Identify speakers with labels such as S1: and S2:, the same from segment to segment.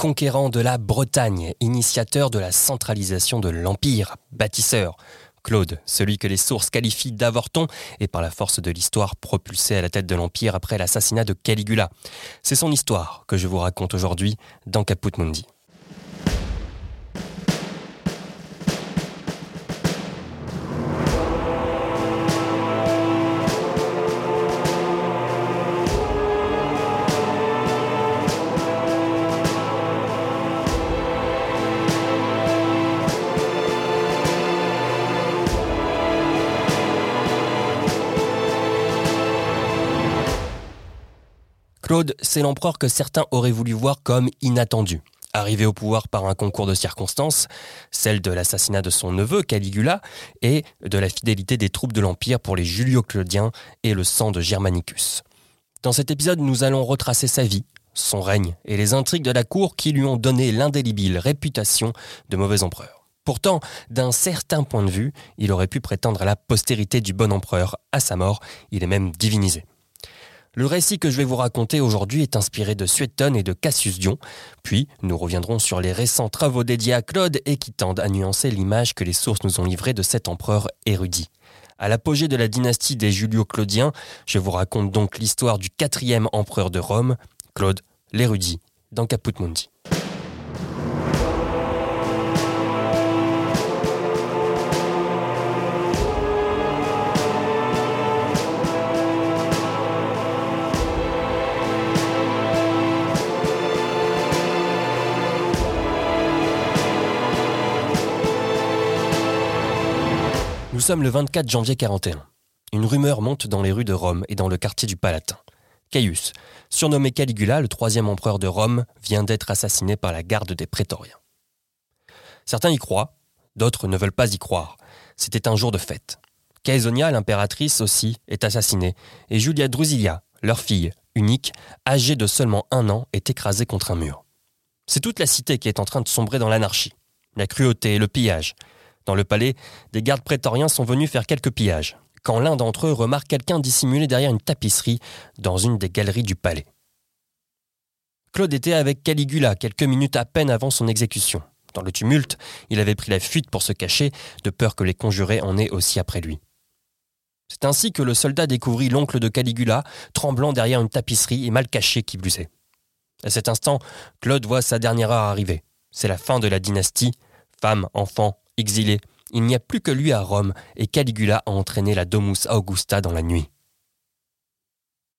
S1: conquérant de la Bretagne, initiateur de la centralisation de l'Empire, bâtisseur. Claude, celui que les sources qualifient d'avorton, et par la force de l'histoire propulsé à la tête de l'Empire après l'assassinat de Caligula. C'est son histoire que je vous raconte aujourd'hui dans Caput Mundi. C'est l'empereur que certains auraient voulu voir comme inattendu. Arrivé au pouvoir par un concours de circonstances, celle de l'assassinat de son neveu Caligula et de la fidélité des troupes de l'Empire pour les Julio-Claudiens et le sang de Germanicus. Dans cet épisode, nous allons retracer sa vie, son règne et les intrigues de la cour qui lui ont donné l'indélébile réputation de mauvais empereur. Pourtant, d'un certain point de vue, il aurait pu prétendre à la postérité du bon empereur. À sa mort, il est même divinisé. Le récit que je vais vous raconter aujourd'hui est inspiré de Suétone et de Cassius Dion, puis nous reviendrons sur les récents travaux dédiés à Claude et qui tendent à nuancer l'image que les sources nous ont livrée de cet empereur érudit. À l'apogée de la dynastie des Julio-Claudiens, je vous raconte donc l'histoire du quatrième empereur de Rome, Claude l'érudit, dans Caput Mundi. Nous sommes le 24 janvier 41. Une rumeur monte dans les rues de Rome et dans le quartier du Palatin. Caius, surnommé Caligula, le troisième empereur de Rome, vient d'être assassiné par la garde des prétoriens. Certains y croient, d'autres ne veulent pas y croire. C'était un jour de fête. Caesonia, l'impératrice aussi, est assassinée, et Julia Drusilia, leur fille, unique, âgée de seulement un an, est écrasée contre un mur. C'est toute la cité qui est en train de sombrer dans l'anarchie. La cruauté, le pillage, dans le palais, des gardes prétoriens sont venus faire quelques pillages, quand l'un d'entre eux remarque quelqu'un dissimulé derrière une tapisserie dans une des galeries du palais. Claude était avec Caligula quelques minutes à peine avant son exécution. Dans le tumulte, il avait pris la fuite pour se cacher, de peur que les conjurés en aient aussi après lui. C'est ainsi que le soldat découvrit l'oncle de Caligula, tremblant derrière une tapisserie et mal caché qui blusait. À cet instant, Claude voit sa dernière heure arriver. C'est la fin de la dynastie. Femmes, enfants, Exilé, il n'y a plus que lui à Rome, et Caligula a entraîné la Domus Augusta dans la nuit.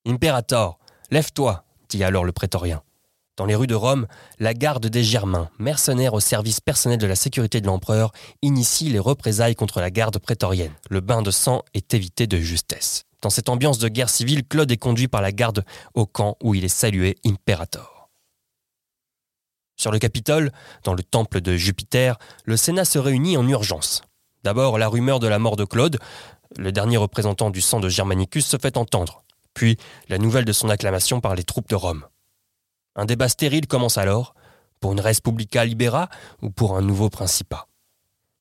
S1: Imperator, lève-toi, dit alors le prétorien. Dans les rues de Rome, la garde des Germains, mercenaires au service personnel de la sécurité de l'empereur, initie les représailles contre la garde prétorienne. Le bain de sang est évité de justesse. Dans cette ambiance de guerre civile, Claude est conduit par la garde au camp où il est salué Imperator. Sur le Capitole, dans le temple de Jupiter, le Sénat se réunit en urgence. D'abord, la rumeur de la mort de Claude, le dernier représentant du sang de Germanicus, se fait entendre, puis la nouvelle de son acclamation par les troupes de Rome. Un débat stérile commence alors, pour une Respublica Libera ou pour un nouveau Principat.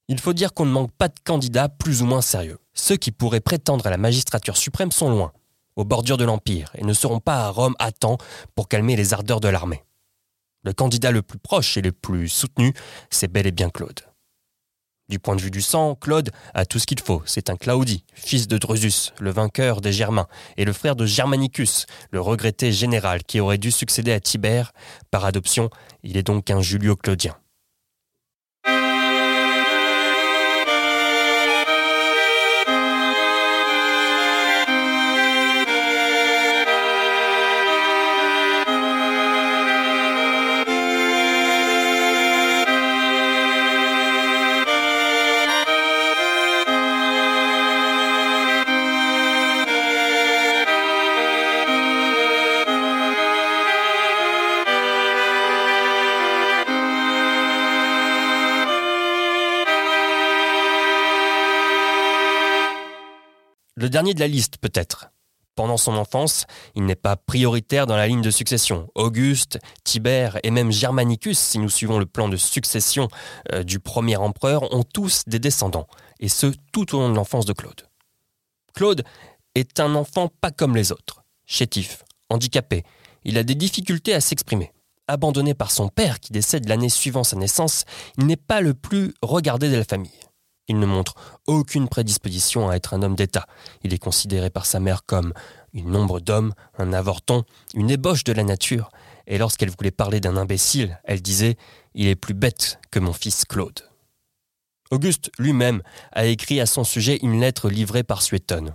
S1: Il faut dire qu'on ne manque pas de candidats plus ou moins sérieux. Ceux qui pourraient prétendre à la magistrature suprême sont loin, aux bordures de l'Empire, et ne seront pas à Rome à temps pour calmer les ardeurs de l'armée. Le candidat le plus proche et le plus soutenu, c'est bel et bien Claude. Du point de vue du sang, Claude a tout ce qu'il faut. C'est un Claudie, fils de Drusus, le vainqueur des Germains, et le frère de Germanicus, le regretté général qui aurait dû succéder à Tibère. Par adoption, il est donc un Julio-Claudien. Le dernier de la liste, peut-être. Pendant son enfance, il n'est pas prioritaire dans la ligne de succession. Auguste, Tibère et même Germanicus, si nous suivons le plan de succession euh, du premier empereur, ont tous des descendants, et ce tout au long de l'enfance de Claude. Claude est un enfant pas comme les autres, chétif, handicapé, il a des difficultés à s'exprimer. abandonné par son père qui décède l'année suivant sa naissance, il n'est pas le plus regardé de la famille. Il ne montre aucune prédisposition à être un homme d'État. Il est considéré par sa mère comme une ombre d'homme, un avorton, une ébauche de la nature. Et lorsqu'elle voulait parler d'un imbécile, elle disait ⁇ Il est plus bête que mon fils Claude ⁇ Auguste lui-même a écrit à son sujet une lettre livrée par Suétone.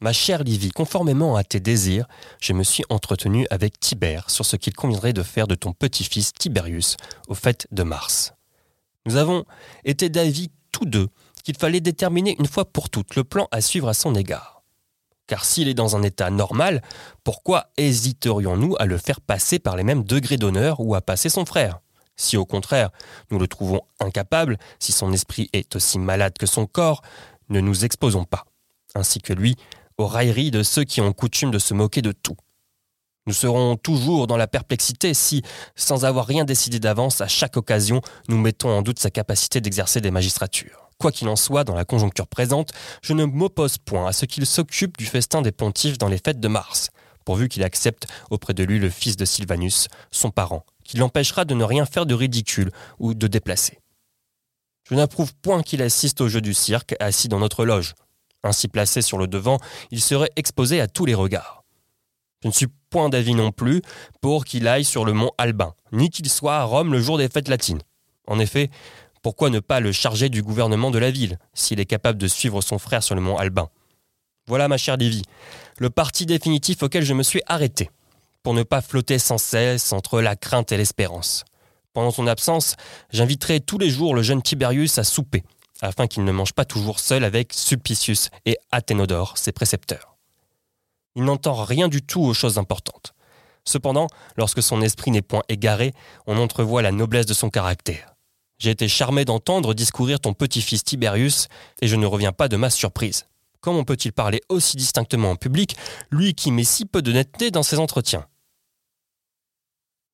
S1: Ma chère Livy, conformément à tes désirs, je me suis entretenu avec Tibère sur ce qu'il conviendrait de faire de ton petit-fils Tiberius au fait de Mars. Nous avons été d'avis deux qu'il fallait déterminer une fois pour toutes le plan à suivre à son égard. Car s'il est dans un état normal, pourquoi hésiterions-nous à le faire passer par les mêmes degrés d'honneur ou à passer son frère? Si au contraire, nous le trouvons incapable, si son esprit est aussi malade que son corps, ne nous exposons pas, ainsi que lui, aux railleries de ceux qui ont coutume de se moquer de tout. Nous serons toujours dans la perplexité si, sans avoir rien décidé d'avance, à chaque occasion, nous mettons en doute sa capacité d'exercer des magistratures. Quoi qu'il en soit, dans la conjoncture présente, je ne m'oppose point à ce qu'il s'occupe du festin des pontifes dans les fêtes de mars, pourvu qu'il accepte auprès de lui le fils de Sylvanus, son parent, qui l'empêchera de ne rien faire de ridicule ou de déplacé. Je n'approuve point qu'il assiste au jeu du cirque assis dans notre loge. Ainsi placé sur le devant, il serait exposé à tous les regards. Je ne suis point d'avis non plus pour qu'il aille sur le mont Albin, ni qu'il soit à Rome le jour des fêtes latines. En effet, pourquoi ne pas le charger du gouvernement de la ville, s'il est capable de suivre son frère sur le mont Albin? Voilà, ma chère Lévy, le parti définitif auquel je me suis arrêté, pour ne pas flotter sans cesse entre la crainte et l'espérance. Pendant son absence, j'inviterai tous les jours le jeune Tiberius à souper, afin qu'il ne mange pas toujours seul avec Sulpicius et Athénodore, ses précepteurs il n'entend rien du tout aux choses importantes. Cependant, lorsque son esprit n'est point égaré, on entrevoit la noblesse de son caractère. J'ai été charmé d'entendre discourir ton petit-fils Tiberius, et je ne reviens pas de ma surprise. Comment peut-il parler aussi distinctement en public, lui qui met si peu de netteté dans ses entretiens?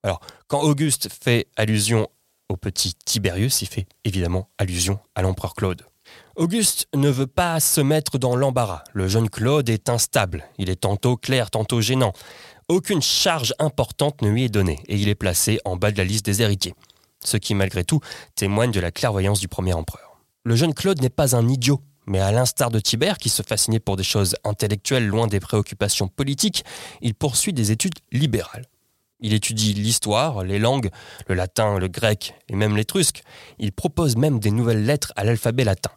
S1: Alors, quand Auguste fait allusion au petit Tiberius, il fait évidemment allusion à l'empereur Claude. Auguste ne veut pas se mettre dans l'embarras. Le jeune Claude est instable. Il est tantôt clair, tantôt gênant. Aucune charge importante ne lui est donnée et il est placé en bas de la liste des héritiers. Ce qui, malgré tout, témoigne de la clairvoyance du premier empereur. Le jeune Claude n'est pas un idiot, mais à l'instar de Tibère, qui se fascinait pour des choses intellectuelles loin des préoccupations politiques, il poursuit des études libérales. Il étudie l'histoire, les langues, le latin, le grec et même l'étrusque. Il propose même des nouvelles lettres à l'alphabet latin.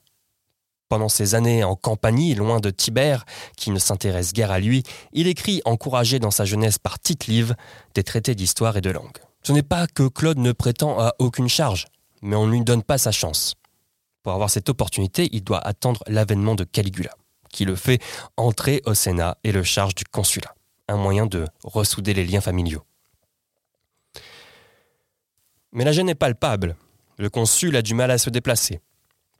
S1: Pendant ses années en campagne, loin de Tibère, qui ne s'intéresse guère à lui, il écrit, encouragé dans sa jeunesse par Tite-Live, des traités d'histoire et de langue. Ce n'est pas que Claude ne prétend à aucune charge, mais on ne lui donne pas sa chance. Pour avoir cette opportunité, il doit attendre l'avènement de Caligula, qui le fait entrer au Sénat et le charge du consulat, un moyen de ressouder les liens familiaux. Mais la gêne est palpable. Le consul a du mal à se déplacer.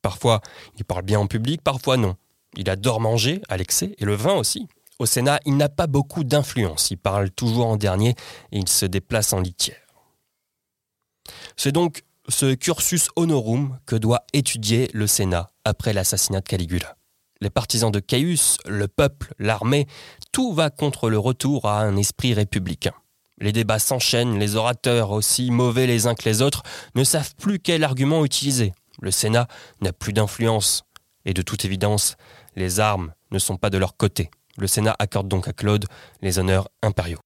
S1: Parfois, il parle bien en public, parfois non. Il adore manger, à l'excès, et le vin aussi. Au Sénat, il n'a pas beaucoup d'influence. Il parle toujours en dernier et il se déplace en litière. C'est donc ce cursus honorum que doit étudier le Sénat après l'assassinat de Caligula. Les partisans de Caius, le peuple, l'armée, tout va contre le retour à un esprit républicain. Les débats s'enchaînent, les orateurs, aussi mauvais les uns que les autres, ne savent plus quel argument utiliser. Le Sénat n'a plus d'influence. Et de toute évidence, les armes ne sont pas de leur côté. Le Sénat accorde donc à Claude les honneurs impériaux.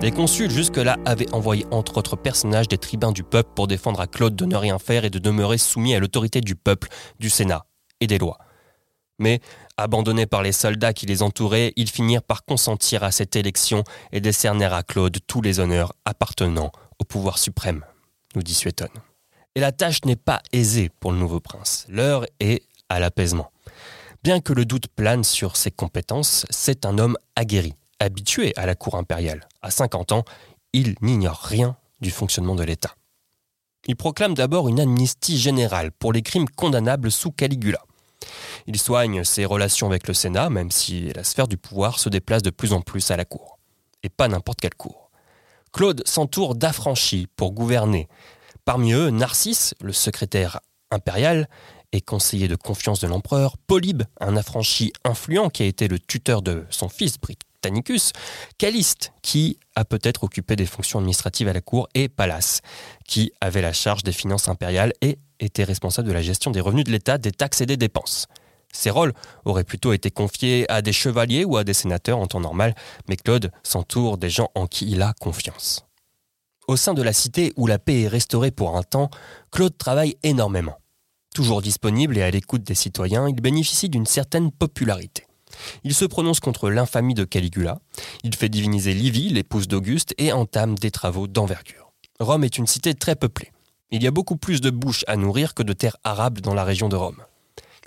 S1: Les consuls jusque-là avaient envoyé entre autres personnages des tribuns du peuple pour défendre à Claude de ne rien faire et de demeurer soumis à l'autorité du peuple, du Sénat et des lois. Mais, abandonnés par les soldats qui les entouraient, ils finirent par consentir à cette élection et décernèrent à Claude tous les honneurs appartenant au pouvoir suprême, nous dit Suétone. Et la tâche n'est pas aisée pour le nouveau prince. L'heure est à l'apaisement. Bien que le doute plane sur ses compétences, c'est un homme aguerri, habitué à la cour impériale. À 50 ans, il n'ignore rien du fonctionnement de l'État. Il proclame d'abord une amnistie générale pour les crimes condamnables sous Caligula. Il soigne ses relations avec le Sénat, même si la sphère du pouvoir se déplace de plus en plus à la cour. Et pas n'importe quelle cour. Claude s'entoure d'affranchis pour gouverner, Parmi eux, Narcisse, le secrétaire impérial et conseiller de confiance de l'empereur, Polybe, un affranchi influent qui a été le tuteur de son fils Britannicus, Caliste, qui a peut-être occupé des fonctions administratives à la cour, et Pallas, qui avait la charge des finances impériales et était responsable de la gestion des revenus de l'État, des taxes et des dépenses. Ces rôles auraient plutôt été confiés à des chevaliers ou à des sénateurs en temps normal, mais Claude s'entoure des gens en qui il a confiance. Au sein de la cité où la paix est restaurée pour un temps, Claude travaille énormément. Toujours disponible et à l'écoute des citoyens, il bénéficie d'une certaine popularité. Il se prononce contre l'infamie de Caligula, il fait diviniser Livie, l'épouse d'Auguste, et entame des travaux d'envergure. Rome est une cité très peuplée. Il y a beaucoup plus de bouches à nourrir que de terres arables dans la région de Rome.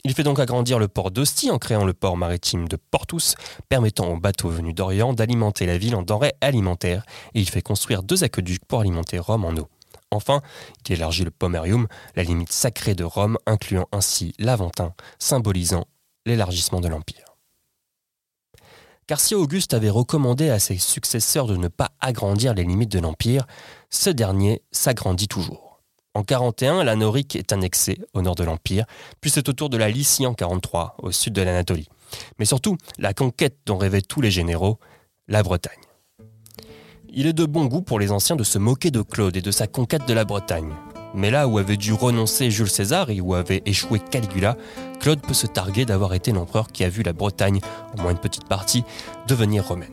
S1: Il fait donc agrandir le port d'Ostie en créant le port maritime de Portus, permettant aux bateaux venus d'Orient d'alimenter la ville en denrées alimentaires, et il fait construire deux aqueducs pour alimenter Rome en eau. Enfin, il élargit le Pomerium, la limite sacrée de Rome, incluant ainsi l'Aventin, symbolisant l'élargissement de l'Empire. Car Auguste avait recommandé à ses successeurs de ne pas agrandir les limites de l'Empire, ce dernier s'agrandit toujours. En 41, la Norique est annexée au nord de l'Empire, puis c'est au tour de la Lycie en 43, au sud de l'Anatolie. Mais surtout, la conquête dont rêvaient tous les généraux, la Bretagne. Il est de bon goût pour les anciens de se moquer de Claude et de sa conquête de la Bretagne. Mais là où avait dû renoncer Jules César et où avait échoué Caligula, Claude peut se targuer d'avoir été l'empereur qui a vu la Bretagne, au moins une petite partie, devenir romaine.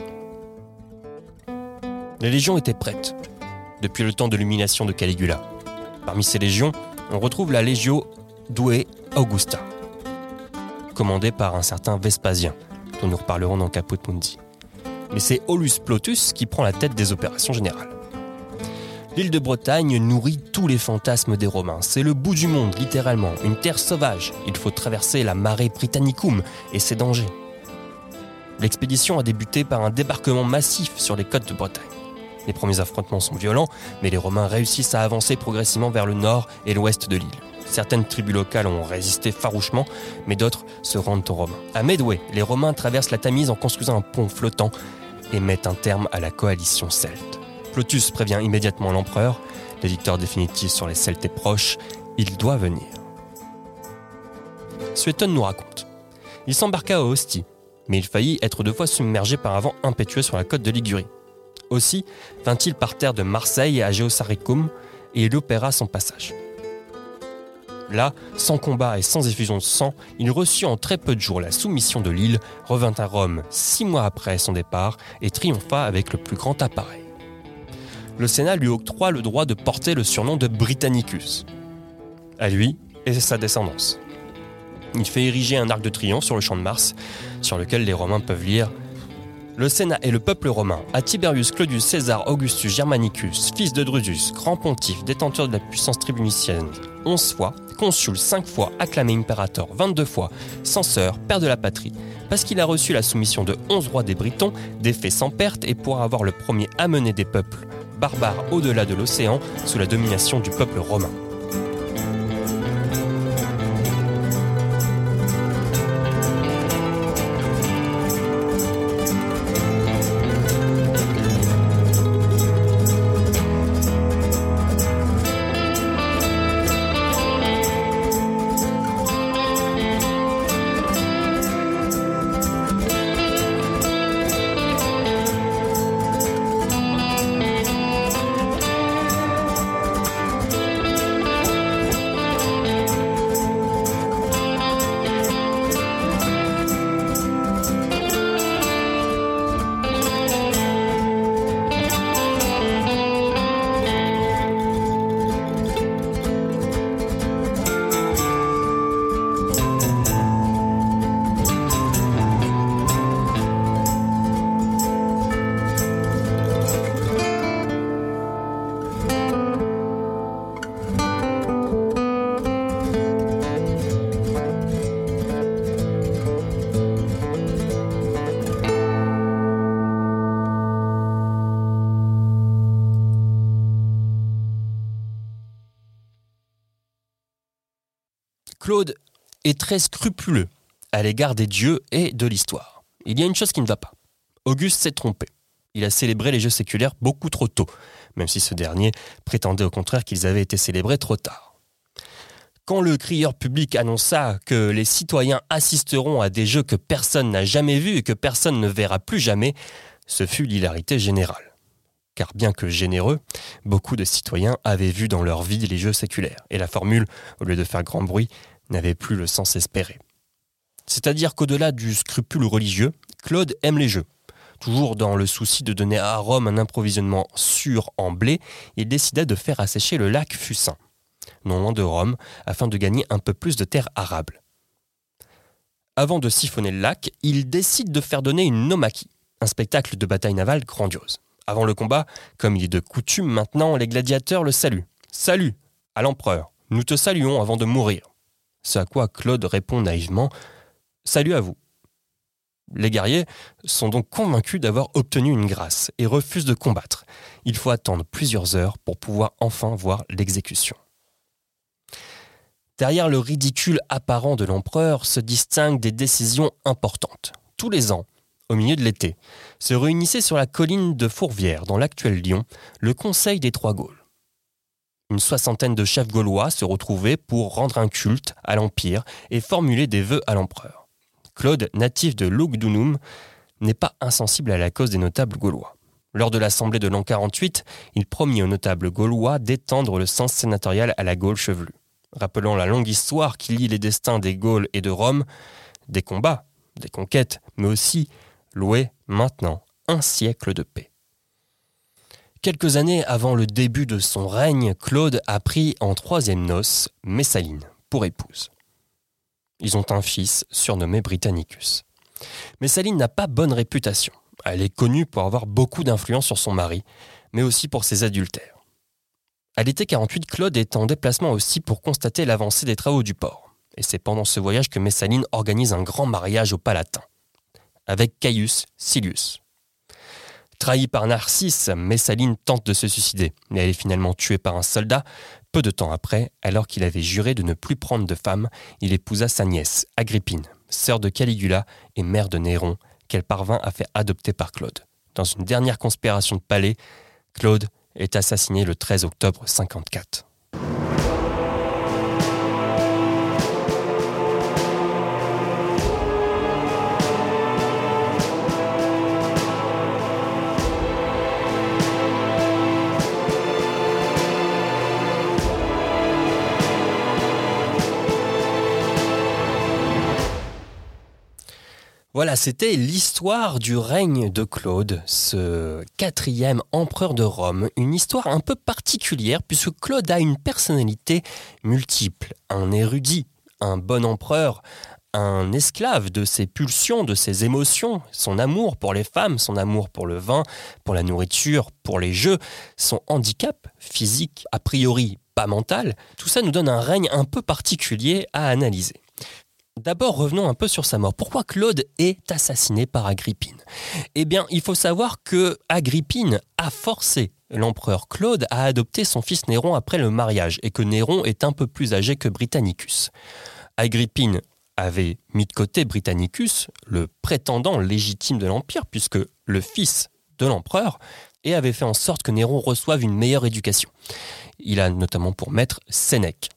S1: Les légions étaient prêtes, depuis le temps de l'humiliation de Caligula. Parmi ces légions, on retrouve la Legio Due Augusta, commandée par un certain Vespasien, dont nous reparlerons dans Caput Mundi. Mais c'est Aulus Plotus qui prend la tête des opérations générales. L'île de Bretagne nourrit tous les fantasmes des Romains. C'est le bout du monde, littéralement, une terre sauvage. Il faut traverser la marée Britannicum et ses dangers. L'expédition a débuté par un débarquement massif sur les côtes de Bretagne. Les premiers affrontements sont violents, mais les Romains réussissent à avancer progressivement vers le nord et l'ouest de l'île. Certaines tribus locales ont résisté farouchement, mais d'autres se rendent aux Romains. À Medway, les Romains traversent la Tamise en construisant un pont flottant et mettent un terme à la coalition celte. Plotus prévient immédiatement l'empereur, l'éditeur définitif sur les Celtes est proche, il doit venir. Suétone nous raconte. Il s'embarqua à Ostie, mais il faillit être deux fois submergé par un vent impétueux sur la côte de Ligurie. Aussi vint-il par terre de Marseille à Geosaricum et il opéra son passage. Là, sans combat et sans effusion de sang, il reçut en très peu de jours la soumission de l'île, revint à Rome six mois après son départ et triompha avec le plus grand appareil. Le Sénat lui octroie le droit de porter le surnom de Britannicus. À lui et sa descendance. Il fait ériger un arc de triomphe sur le champ de Mars, sur lequel les Romains peuvent lire le Sénat et le peuple romain, à Tiberius Claudius César Augustus Germanicus, fils de Drusus, grand pontife, détenteur de la puissance tribunicienne, 11 fois, consul 5 fois, acclamé impérateur 22 fois, censeur, père de la patrie, parce qu'il a reçu la soumission de 11 rois des Britons, des faits sans perte et pour avoir le premier amené des peuples barbares au-delà de l'océan sous la domination du peuple romain. Très scrupuleux à l'égard des dieux et de l'histoire. Il y a une chose qui ne va pas. Auguste s'est trompé. Il a célébré les jeux séculaires beaucoup trop tôt, même si ce dernier prétendait au contraire qu'ils avaient été célébrés trop tard. Quand le crieur public annonça que les citoyens assisteront à des jeux que personne n'a jamais vus et que personne ne verra plus jamais, ce fut l'hilarité générale. Car bien que généreux, beaucoup de citoyens avaient vu dans leur vie les jeux séculaires, et la formule, au lieu de faire grand bruit, n'avait plus le sens espéré. C'est-à-dire qu'au-delà du scrupule religieux, Claude aime les jeux. Toujours dans le souci de donner à Rome un approvisionnement sûr en blé, il décida de faire assécher le lac Fucin non loin de Rome, afin de gagner un peu plus de terre arable. Avant de siphonner le lac, il décide de faire donner une nomaki, un spectacle de bataille navale grandiose. Avant le combat, comme il est de coutume maintenant, les gladiateurs le saluent. Salut à l'empereur, nous te saluons avant de mourir. Ce à quoi Claude répond naïvement Salut à vous. Les guerriers sont donc convaincus d'avoir obtenu une grâce et refusent de combattre. Il faut attendre plusieurs heures pour pouvoir enfin voir l'exécution. Derrière le ridicule apparent de l'empereur se distinguent des décisions importantes. Tous les ans, au milieu de l'été, se réunissait sur la colline de Fourvière, dans l'actuel Lyon, le Conseil des Trois Gaules. Une soixantaine de chefs gaulois se retrouvaient pour rendre un culte à l'Empire et formuler des vœux à l'empereur. Claude, natif de Lugdunum, n'est pas insensible à la cause des notables gaulois. Lors de l'Assemblée de l'an 48, il promit aux notables gaulois d'étendre le sens sénatorial à la Gaule chevelue rappelant la longue histoire qui lie les destins des Gaules et de Rome, des combats, des conquêtes, mais aussi louer maintenant un siècle de paix. Quelques années avant le début de son règne, Claude a pris en troisième noce Messaline pour épouse. Ils ont un fils surnommé Britannicus. Messaline n'a pas bonne réputation. Elle est connue pour avoir beaucoup d'influence sur son mari, mais aussi pour ses adultères. À l'été 48, Claude est en déplacement aussi pour constater l'avancée des travaux du port. Et c'est pendant ce voyage que Messaline organise un grand mariage au Palatin, avec Caius Silius. Trahi par Narcisse, Messaline tente de se suicider, mais elle est finalement tuée par un soldat. Peu de temps après, alors qu'il avait juré de ne plus prendre de femme, il épousa sa nièce, Agrippine, sœur de Caligula et mère de Néron, qu'elle parvint à faire adopter par Claude. Dans une dernière conspiration de palais, Claude est assassiné le 13 octobre 54. Voilà, c'était l'histoire du règne de Claude, ce quatrième empereur de Rome. Une histoire un peu particulière puisque Claude a une personnalité multiple, un érudit, un bon empereur, un esclave de ses pulsions, de ses émotions, son amour pour les femmes, son amour pour le vin, pour la nourriture, pour les jeux, son handicap physique, a priori pas mental, tout ça nous donne un règne un peu particulier à analyser. D'abord, revenons un peu sur sa mort. Pourquoi Claude est assassiné par Agrippine? Eh bien, il faut savoir que Agrippine a forcé l'empereur Claude à adopter son fils Néron après le mariage et que Néron est un peu plus âgé que Britannicus. Agrippine avait mis de côté Britannicus, le prétendant légitime de l'Empire, puisque le fils de l'empereur, et avait fait en sorte que Néron reçoive une meilleure éducation. Il a notamment pour maître Sénèque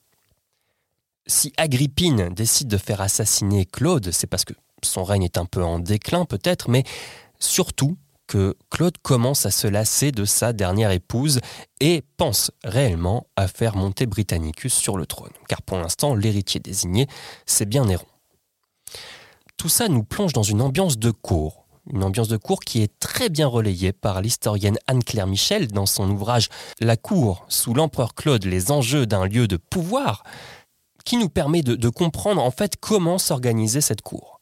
S1: si Agrippine décide de faire assassiner Claude, c'est parce que son règne est un peu en déclin peut-être, mais surtout que Claude commence à se lasser de sa dernière épouse et pense réellement à faire monter Britannicus sur le trône. Car pour l'instant, l'héritier désigné, c'est bien Néron. Tout ça nous plonge dans une ambiance de cour, une ambiance de cour qui est très bien relayée par l'historienne Anne-Claire Michel dans son ouvrage La cour sous l'empereur Claude, les enjeux d'un lieu de pouvoir, qui nous permet de, comprendre en fait comment s'organiser cette cour.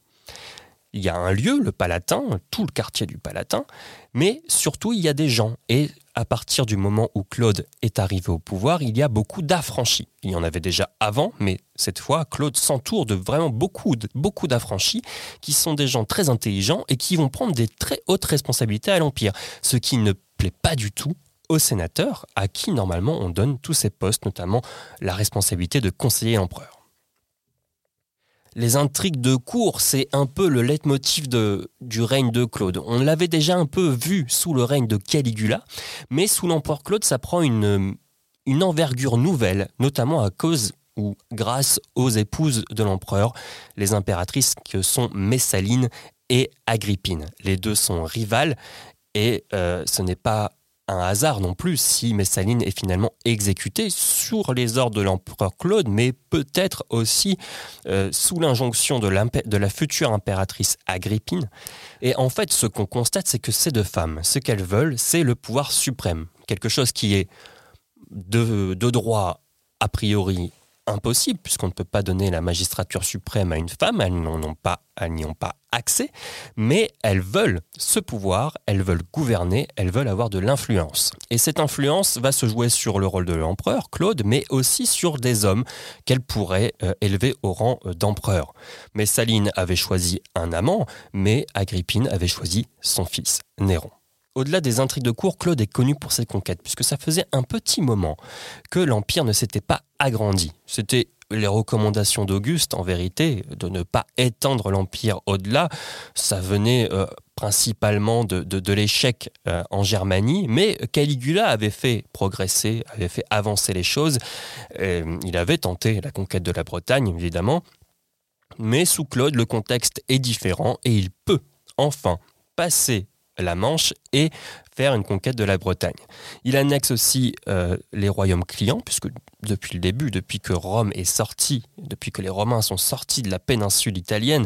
S1: Il y a un lieu, le Palatin, tout le quartier du Palatin, mais surtout il y a des gens. Et à partir du moment où Claude est arrivé au pouvoir, il y a beaucoup d'affranchis. Il y en avait déjà avant, mais cette fois, Claude s'entoure de vraiment beaucoup, beaucoup d'affranchis qui sont des gens très intelligents et qui vont prendre des très hautes responsabilités à l'Empire, ce qui ne plaît pas du tout aux sénateurs, à qui normalement on donne tous ces postes, notamment la responsabilité de conseiller l'empereur. les intrigues de cour, c'est un peu le leitmotiv du règne de Claude. On l'avait déjà un peu vu sous le règne de Caligula, mais sous l'empereur Claude, ça prend une, une envergure nouvelle, notamment à cause ou grâce aux épouses de l'empereur, les impératrices que sont Messaline et Agrippine. Les deux sont rivales et euh, ce n'est pas un hasard non plus si Messaline est finalement exécutée sur les ordres de l'empereur Claude, mais peut-être aussi euh, sous l'injonction de, la future impératrice Agrippine. Et en fait, ce qu'on constate, c'est que ces deux femmes, ce qu'elles veulent, c'est le pouvoir suprême, quelque chose qui est de droit a priori impossible, puisqu'on ne peut pas donner la magistrature suprême à une femme, elles n'y ont pas, ont pas accès, mais elles veulent ce pouvoir, elles veulent gouverner, elles veulent avoir de l'influence. Et cette influence va se jouer sur le rôle de l'empereur, Claude, mais aussi sur des hommes qu'elle pourrait euh, élever au rang euh, d'empereur. Mais Saline avait choisi un amant, mais Agrippine avait choisi son fils, Néron. Au-delà des intrigues de cour, Claude est connu pour ses conquêtes, puisque ça faisait un petit moment que l'Empire ne s'était pas agrandi. C'était les recommandations d'Auguste, en vérité, de ne pas étendre l'Empire au-delà. Ça venait euh, principalement de, l'échec euh, en Germanie, mais Caligula avait fait progresser, avait fait avancer les choses. il avait tenté la conquête de la Bretagne, évidemment. Mais sous Claude, le contexte est différent et il peut enfin passer la Manche et faire une conquête de la Bretagne. Il annexe aussi euh, les royaumes clients, puisque depuis le début, depuis que Rome est sorti, depuis que les Romains sont sortis de la péninsule italienne,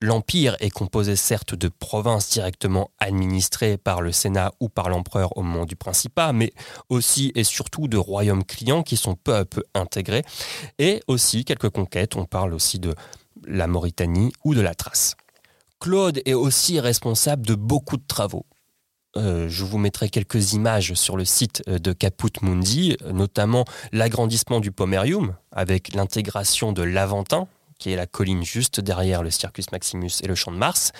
S1: L'Empire est composé certes de provinces directement administrées par le Sénat ou par l'empereur au moment du Principat, mais aussi et surtout de royaumes clients qui sont peu à peu intégrés, et aussi quelques conquêtes, on parle aussi de la Mauritanie ou de la Thrace. Claude est aussi responsable de beaucoup de travaux. Euh, je vous mettrai quelques images sur le site euh, de Caput Mundi, notamment l'agrandissement du Pomerium avec l'intégration de l'Aventin, qui est la colline juste derrière le Circus Maximus et le Champ de Mars.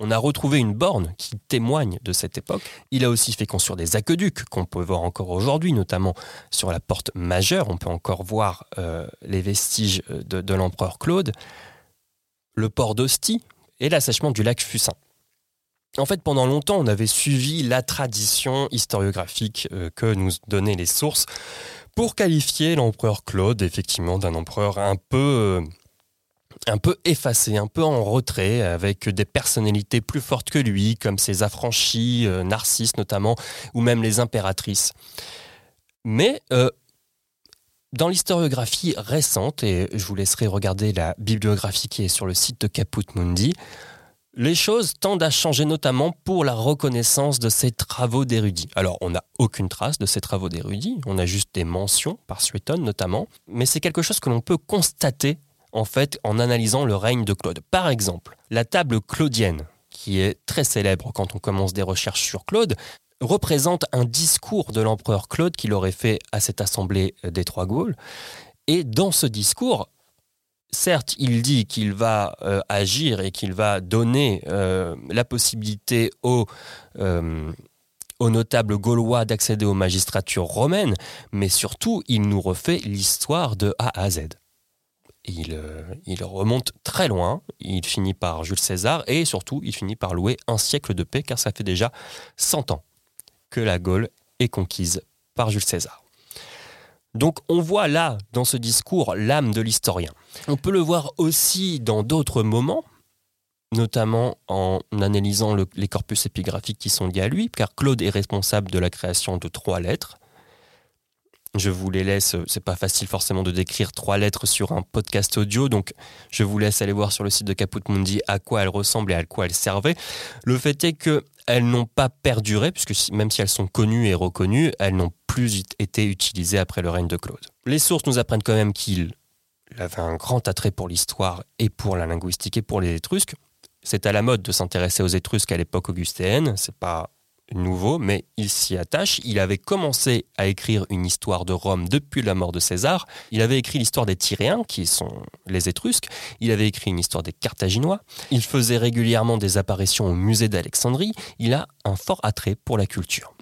S1: On a retrouvé une borne qui témoigne de cette époque. Il a aussi fait construire des aqueducs qu'on peut voir encore aujourd'hui, notamment sur la porte majeure. On peut encore voir euh, les vestiges de, l'empereur Claude. Le port d'Ostie, et l'assèchement du lac Fusain. En fait, pendant longtemps, on avait suivi la tradition historiographique euh, que nous donnaient les sources pour qualifier l'empereur Claude, effectivement, d'un empereur un peu, euh, un peu effacé, un peu en retrait, avec des personnalités plus fortes que lui, comme ses affranchis, euh, Narcisse notamment, ou même les impératrices. Mais dans l'historiographie récente, et je vous laisserai regarder la bibliographie qui est sur le site de Caput Mundi, les choses tendent à changer notamment pour la reconnaissance de ces travaux d'érudits. Alors, on n'a aucune trace de ces travaux d'érudits, on a juste des mentions, par Suétone notamment, mais c'est quelque chose que l'on peut constater en fait en analysant le règne de Claude. Par exemple, la table claudienne, qui est très célèbre quand on commence des recherches sur Claude, représente un discours de l'empereur Claude qu'il aurait fait à cette assemblée des Trois Gaules. Et dans ce discours, certes, il dit qu'il va euh, agir et qu'il va donner euh, la possibilité aux, euh, aux notables gaulois d'accéder aux magistratures romaines, mais surtout, il nous refait l'histoire de A à Z. Il, il, remonte très loin, il finit par Jules César et surtout il finit par louer un siècle de paix car ça fait déjà 100 ans que la Gaule est conquise par Jules César. Donc on voit là, dans ce discours, l'âme de l'historien. On peut le voir aussi dans d'autres moments, notamment en analysant les corpus épigraphiques qui sont liés à lui, car Claude est responsable de la création de trois lettres. Je vous les laisse, c'est pas facile forcément de décrire trois lettres sur un podcast audio, donc je vous laisse aller voir sur le site de Caput Mundi à quoi elles ressemblent et à quoi elles servaient. Le fait est que elles n'ont pas perduré, puisque même si elles sont connues et reconnues, elles n'ont plus été utilisées après le règne de Claude. Les sources nous apprennent quand même qu'il avait un grand attrait pour l'histoire et pour la linguistique et pour les Étrusques. C'est à la mode de s'intéresser aux Étrusques à l'époque augustéenne, c'est pas nouveau, mais il s'y attache. Il avait commencé à écrire une histoire de Rome depuis la mort de César. Il avait écrit l'histoire des Tyréens, qui sont les Étrusques. Il avait écrit une histoire des Carthaginois. Il faisait régulièrement des apparitions au musée d'Alexandrie. Il a un fort attrait pour la culture.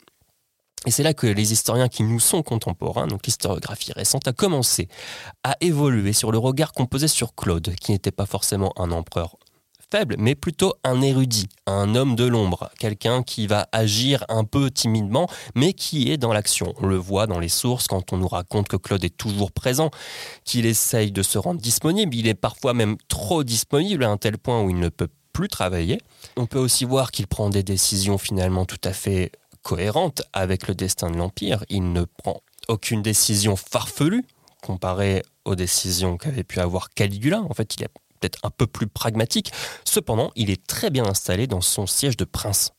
S1: Et c'est là que les historiens qui nous sont contemporains, donc l'historiographie récente, a commencé à évoluer sur le regard qu'on posait sur Claude, qui n'était pas forcément un empereur faible, mais plutôt un érudit, un homme de l'ombre, quelqu'un qui va agir un peu timidement, mais qui est dans l'action. On le voit dans les sources quand on nous raconte que Claude est toujours présent, qu'il essaye de se rendre disponible, il est parfois même trop disponible à un tel point où il ne peut plus travailler. On peut aussi voir qu'il prend des décisions finalement tout à fait cohérentes avec le destin de l'Empire. Il ne prend aucune décision farfelue comparée aux décisions qu'avait pu avoir Caligula. En fait, il est peut-être un peu plus pragmatique. Cependant, il est très bien installé dans son siège de prince.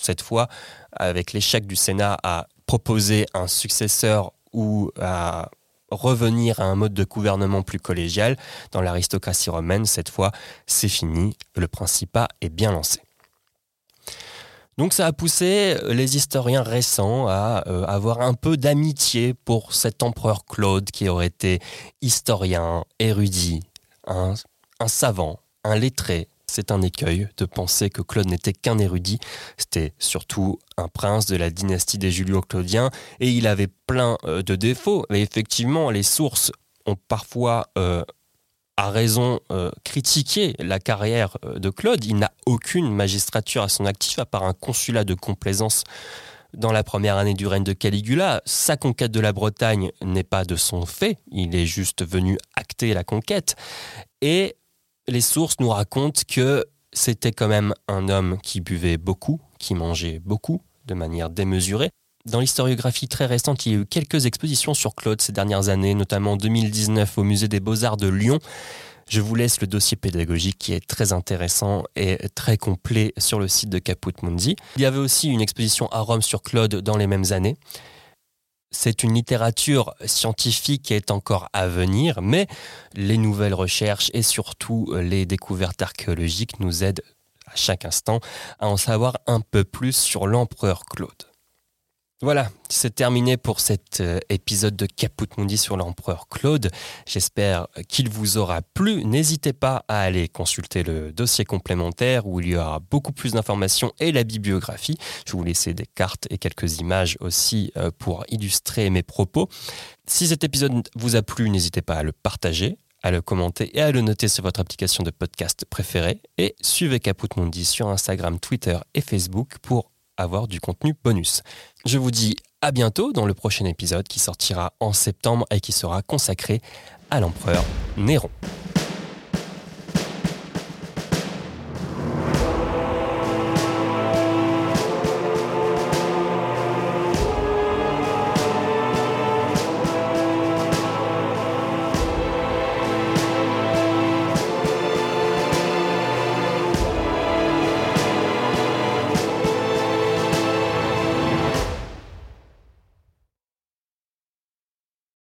S1: Cette fois, avec l'échec du Sénat à proposer un successeur ou à revenir à un mode de gouvernement plus collégial dans l'aristocratie romaine, cette fois, c'est fini, le principat est bien lancé. Donc ça a poussé les historiens récents à euh, avoir un peu d'amitié pour cet empereur Claude qui aurait été historien, érudit, un, un savant, un lettré. C'est un écueil de penser que Claude n'était qu'un érudit. C'était surtout un prince de la dynastie des Julio-Claudiens et il avait plein euh, de défauts. Mais effectivement, les sources ont parfois euh, a raison euh, critiqué la carrière de Claude. Il n'a aucune magistrature à son actif à part un consulat de complaisance dans la première année du règne de Caligula. Sa conquête de la Bretagne n'est pas de son fait, il est juste venu acter la conquête. Et les sources nous racontent que c'était quand même un homme qui buvait beaucoup, qui mangeait beaucoup, de manière démesurée. Dans l'historiographie très récente, il y a eu quelques expositions sur Claude ces dernières années, notamment en 2019 au Musée des Beaux-Arts de Lyon. Je vous laisse le dossier pédagogique qui est très intéressant et très complet sur le site de Caput Mundi. Il y avait aussi une exposition à Rome sur Claude dans les mêmes années. C'est une littérature scientifique qui est encore à venir, mais les nouvelles recherches et surtout les découvertes archéologiques nous aident à chaque instant à en savoir un peu plus sur l'empereur Claude. Voilà, c'est terminé pour cet euh, épisode de Caput Mundi sur l'empereur Claude. J'espère qu'il vous aura plu. N'hésitez pas à aller consulter le dossier complémentaire où il y aura beaucoup plus d'informations et la bibliographie. Je vous laisser des cartes et quelques images aussi euh, pour illustrer mes propos. Si cet épisode vous a plu, n'hésitez pas à le partager, à le commenter et à le noter sur votre application de podcast préférée. Et suivez Caput Mundi sur Instagram, Twitter et Facebook pour avoir du contenu bonus. Je vous dis à bientôt dans le prochain épisode qui sortira en septembre et qui sera consacré à l'empereur Néron.